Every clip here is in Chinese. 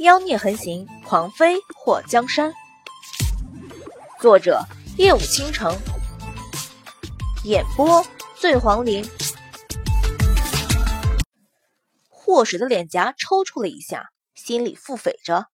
妖孽横行，狂飞祸江山。作者：夜舞倾城，演播：醉黄林。祸水的脸颊抽搐了一下，心里腹诽着：“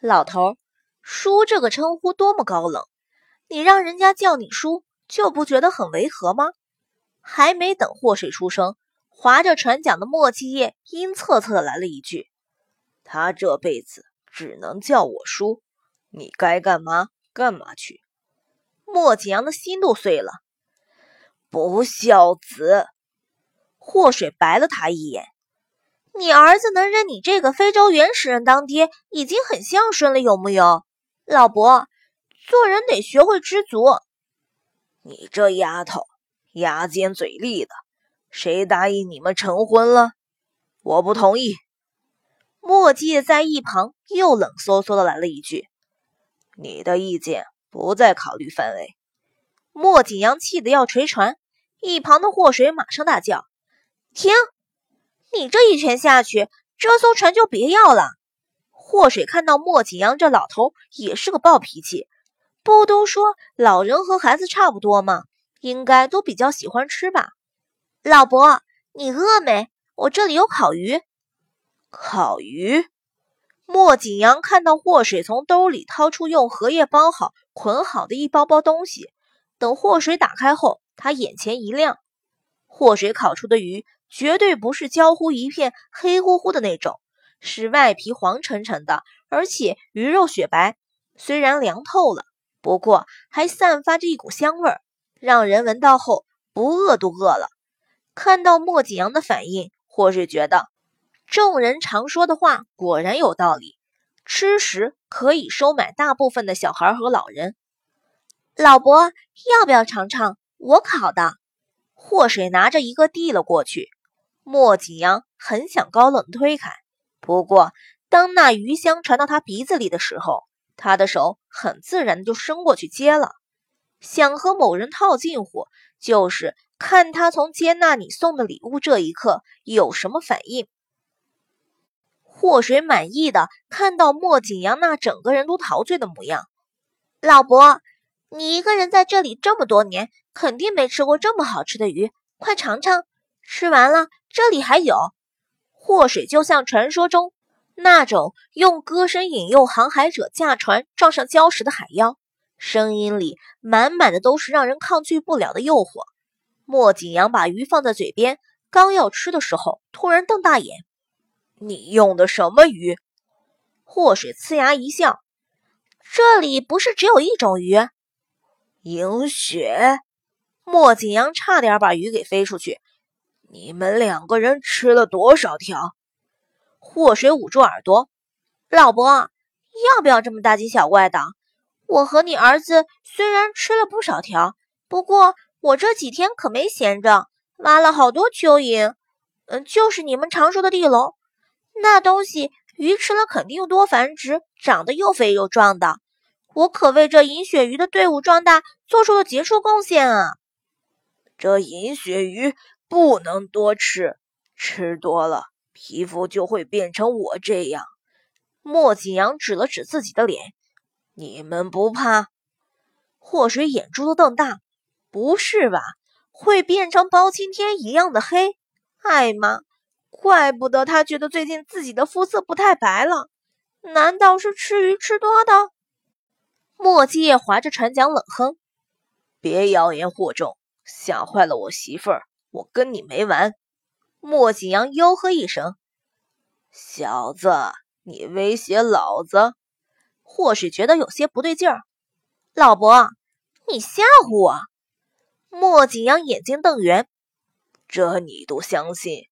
老头，叔这个称呼多么高冷，你让人家叫你叔，就不觉得很违和吗？”还没等祸水出声，划着船桨的莫继业阴恻恻的来了一句：“他这辈子只能叫我叔，你该干嘛干嘛去。”莫景阳的心都碎了，不孝子！祸水白了他一眼：“你儿子能认你这个非洲原始人当爹，已经很孝顺了，有木有？老伯，做人得学会知足。”你这丫头！牙尖嘴利的，谁答应你们成婚了？我不同意。墨迹在一旁又冷飕飕的来了一句：“你的意见不在考虑范围。”莫景阳气得要捶船，一旁的祸水马上大叫：“停！你这一拳下去，这艘船就别要了。”祸水看到莫景阳这老头也是个暴脾气，不都说老人和孩子差不多吗？应该都比较喜欢吃吧，老伯，你饿没？我这里有烤鱼。烤鱼。莫景阳看到祸水从兜里掏出用荷叶包好、捆好的一包包东西，等祸水打开后，他眼前一亮。祸水烤出的鱼绝对不是焦糊一片、黑乎乎的那种，是外皮黄沉沉的，而且鱼肉雪白。虽然凉透了，不过还散发着一股香味儿。让人闻到后不饿都饿了。看到莫景阳的反应，或是觉得众人常说的话果然有道理，吃食可以收买大部分的小孩和老人。老伯要不要尝尝我烤的？祸水拿着一个递了过去。莫景阳很想高冷推开，不过当那鱼香传到他鼻子里的时候，他的手很自然的就伸过去接了。想和某人套近乎，就是看他从接纳你送的礼物这一刻有什么反应。祸水满意的看到莫景阳那整个人都陶醉的模样。老伯，你一个人在这里这么多年，肯定没吃过这么好吃的鱼，快尝尝。吃完了，这里还有。祸水就像传说中那种用歌声引诱航海者驾船撞上礁石的海妖。声音里满满的都是让人抗拒不了的诱惑。莫景阳把鱼放在嘴边，刚要吃的时候，突然瞪大眼：“你用的什么鱼？”祸水呲牙一笑：“这里不是只有一种鱼，银雪。”莫景阳差点把鱼给飞出去。你们两个人吃了多少条？祸水捂住耳朵：“老伯，要不要这么大惊小怪的？”我和你儿子虽然吃了不少条，不过我这几天可没闲着，挖了好多蚯蚓，嗯，就是你们常说的地龙，那东西鱼吃了肯定又多繁殖，长得又肥又壮的。我可为这银鳕鱼的队伍壮大做出了杰出贡献啊！这银鳕鱼不能多吃，吃多了皮肤就会变成我这样。莫景阳指了指自己的脸。你们不怕？祸水眼珠子瞪大，不是吧？会变成包青天一样的黑？哎妈，怪不得他觉得最近自己的肤色不太白了，难道是吃鱼吃多的？莫继业划着船桨冷哼：“别妖言惑众，吓坏了我媳妇儿，我跟你没完！”莫景阳吆喝一声：“小子，你威胁老子！”或许觉得有些不对劲儿，老伯，你吓唬我？莫景阳眼睛瞪圆，这你都相信？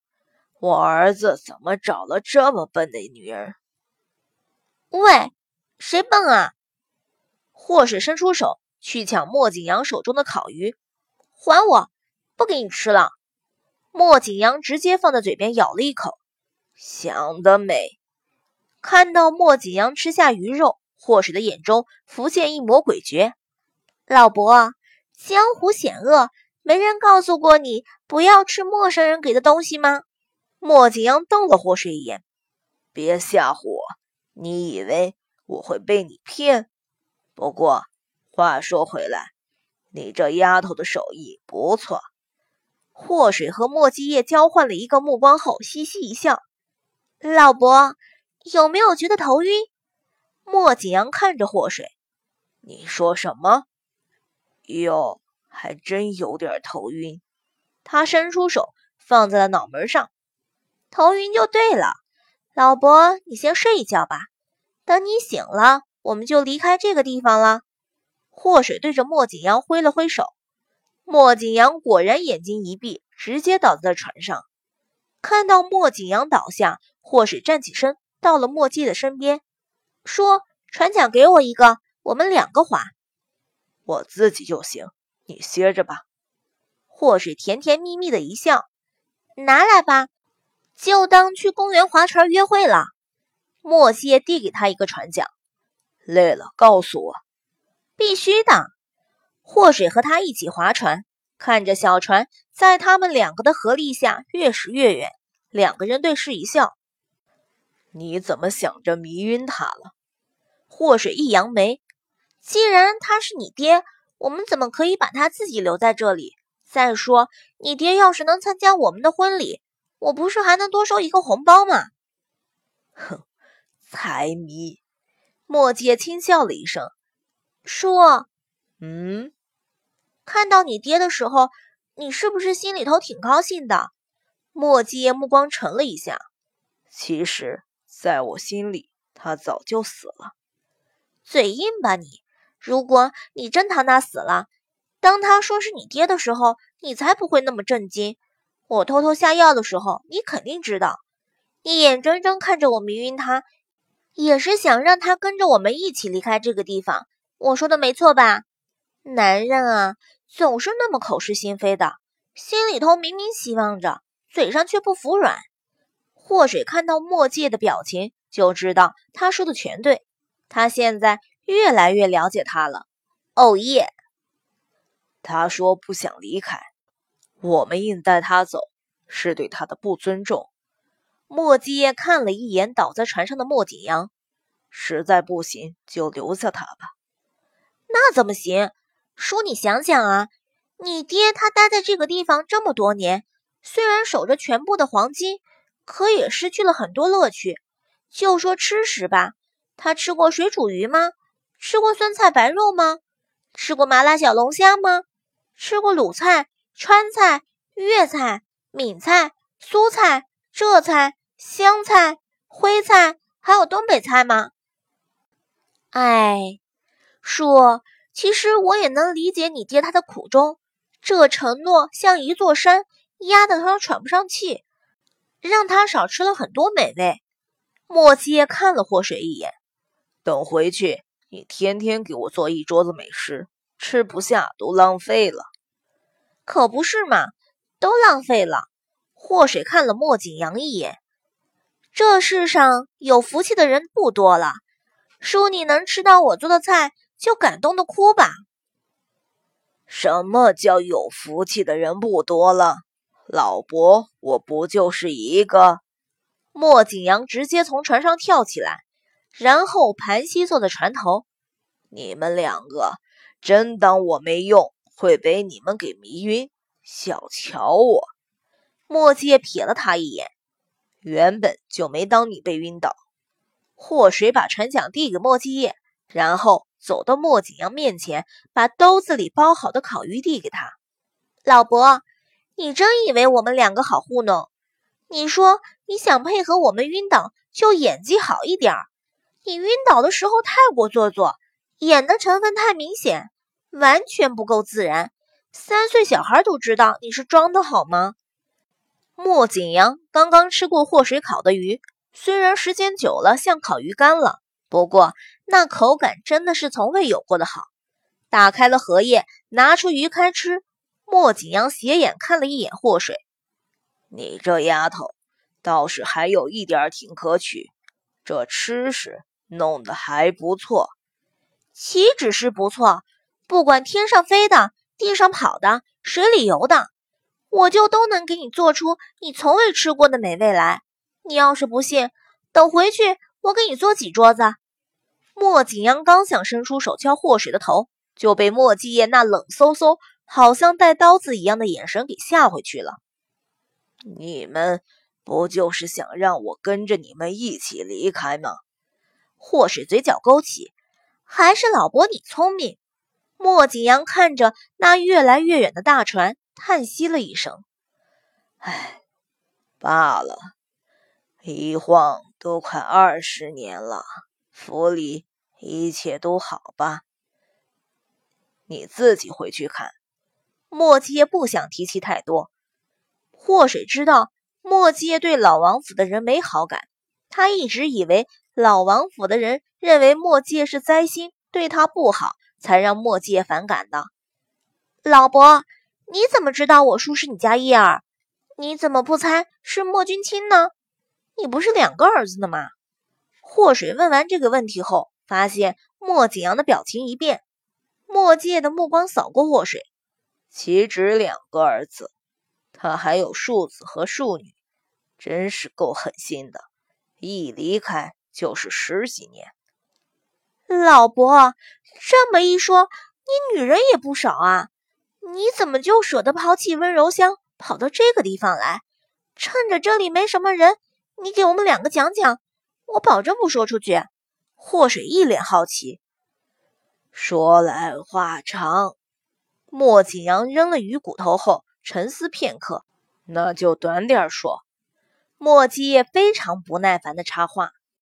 我儿子怎么找了这么笨的女人？喂，谁笨啊？祸水伸出手去抢莫景阳手中的烤鱼，还我！不给你吃了！莫景阳直接放在嘴边咬了一口，想得美！看到莫景阳吃下鱼肉。祸水的眼中浮现一抹诡谲。老伯，江湖险恶，没人告诉过你不要吃陌生人给的东西吗？莫景阳瞪了霍水一眼：“别吓唬我！你以为我会被你骗？不过话说回来，你这丫头的手艺不错。祸水和莫继业交换了一个目光后，嘻嘻一笑：“老伯，有没有觉得头晕？”莫景阳看着霍水：“你说什么？哟，还真有点头晕。”他伸出手放在了脑门上，头晕就对了。老伯，你先睡一觉吧，等你醒了，我们就离开这个地方了。祸水对着莫景阳挥了挥手，莫景阳果然眼睛一闭，直接倒在了船上。看到莫景阳倒下，祸水站起身，到了莫季的身边，说：“船桨给我一个，我们两个划。”我自己就行，你歇着吧。祸水甜甜蜜蜜的一笑：“拿来吧。”就当去公园划船约会了。莫谢递给他一个船桨，累了告诉我。必须的。祸水和他一起划船，看着小船在他们两个的合力下越驶越远，两个人对视一笑。你怎么想着迷晕他了？祸水一扬眉，既然他是你爹，我们怎么可以把他自己留在这里？再说，你爹要是能参加我们的婚礼。我不是还能多收一个红包吗？哼，财迷！莫姐轻笑了一声，叔，嗯，看到你爹的时候，你是不是心里头挺高兴的？莫姐目光沉了一下，其实，在我心里，他早就死了。嘴硬吧你！如果你真他那死了，当他说是你爹的时候，你才不会那么震惊。我偷偷下药的时候，你肯定知道。你眼睁睁看着我迷晕他，也是想让他跟着我们一起离开这个地方。我说的没错吧？男人啊，总是那么口是心非的，心里头明明希望着，嘴上却不服软。祸水看到墨界的表情，就知道他说的全对。他现在越来越了解他了。哦耶！他说不想离开。我们硬带他走，是对他的不尊重。莫继业看了一眼倒在船上的莫景阳，实在不行就留下他吧。那怎么行？叔，你想想啊，你爹他待在这个地方这么多年，虽然守着全部的黄金，可也失去了很多乐趣。就说吃食吧，他吃过水煮鱼吗？吃过酸菜白肉吗？吃过麻辣小龙虾吗？吃过卤菜？川菜、粤菜、闽菜、苏菜、浙菜、湘菜、徽菜，还有东北菜吗？哎，叔，其实我也能理解你爹他的苦衷。这承诺像一座山，压得他喘不上气，让他少吃了很多美味。莫七爷看了祸水一眼，等回去，你天天给我做一桌子美食，吃不下都浪费了。可不是嘛，都浪费了。祸水看了莫景阳一眼，这世上有福气的人不多了。叔，你能吃到我做的菜，就感动的哭吧。什么叫有福气的人不多了？老伯，我不就是一个？莫景阳直接从船上跳起来，然后盘膝坐在船头。你们两个真当我没用？会被你们给迷晕，小瞧我！墨界瞥了他一眼，原本就没当你被晕倒。祸水把船桨递给墨继业，然后走到莫景阳面前，把兜子里包好的烤鱼递给他。老伯，你真以为我们两个好糊弄？你说你想配合我们晕倒，就演技好一点儿。你晕倒的时候太过做作，演的成分太明显。完全不够自然，三岁小孩都知道你是装的好吗？莫景阳刚刚吃过祸水烤的鱼，虽然时间久了像烤鱼干了，不过那口感真的是从未有过的好。打开了荷叶，拿出鱼开吃。莫景阳斜眼看了一眼祸水，你这丫头倒是还有一点挺可取，这吃食弄得还不错。岂止是不错？不管天上飞的、地上跑的、水里游的，我就都能给你做出你从未吃过的美味来。你要是不信，等回去我给你做几桌子。莫景阳刚想伸出手敲祸水的头，就被莫继业那冷飕飕、好像带刀子一样的眼神给吓回去了。你们不就是想让我跟着你们一起离开吗？祸水嘴角勾起，还是老伯你聪明。莫景阳看着那越来越远的大船，叹息了一声：“唉，罢了，一晃都快二十年了，府里一切都好吧？你自己回去看。”莫七爷不想提起太多。祸水知道莫七爷对老王府的人没好感，他一直以为老王府的人认为莫七爷是灾星，对他不好。才让莫界反感的。老伯，你怎么知道我叔是你家叶儿？你怎么不猜是莫君清呢？你不是两个儿子的吗？祸水问完这个问题后，发现莫景阳的表情一变。莫介的目光扫过祸水，岂止两个儿子，他还有庶子和庶女，真是够狠心的，一离开就是十几年。老伯，这么一说，你女人也不少啊！你怎么就舍得抛弃温柔乡，跑到这个地方来？趁着这里没什么人，你给我们两个讲讲，我保证不说出去。祸水一脸好奇。说来话长。莫景阳扔了鱼骨头后，沉思片刻，那就短点说。莫七夜非常不耐烦的插话。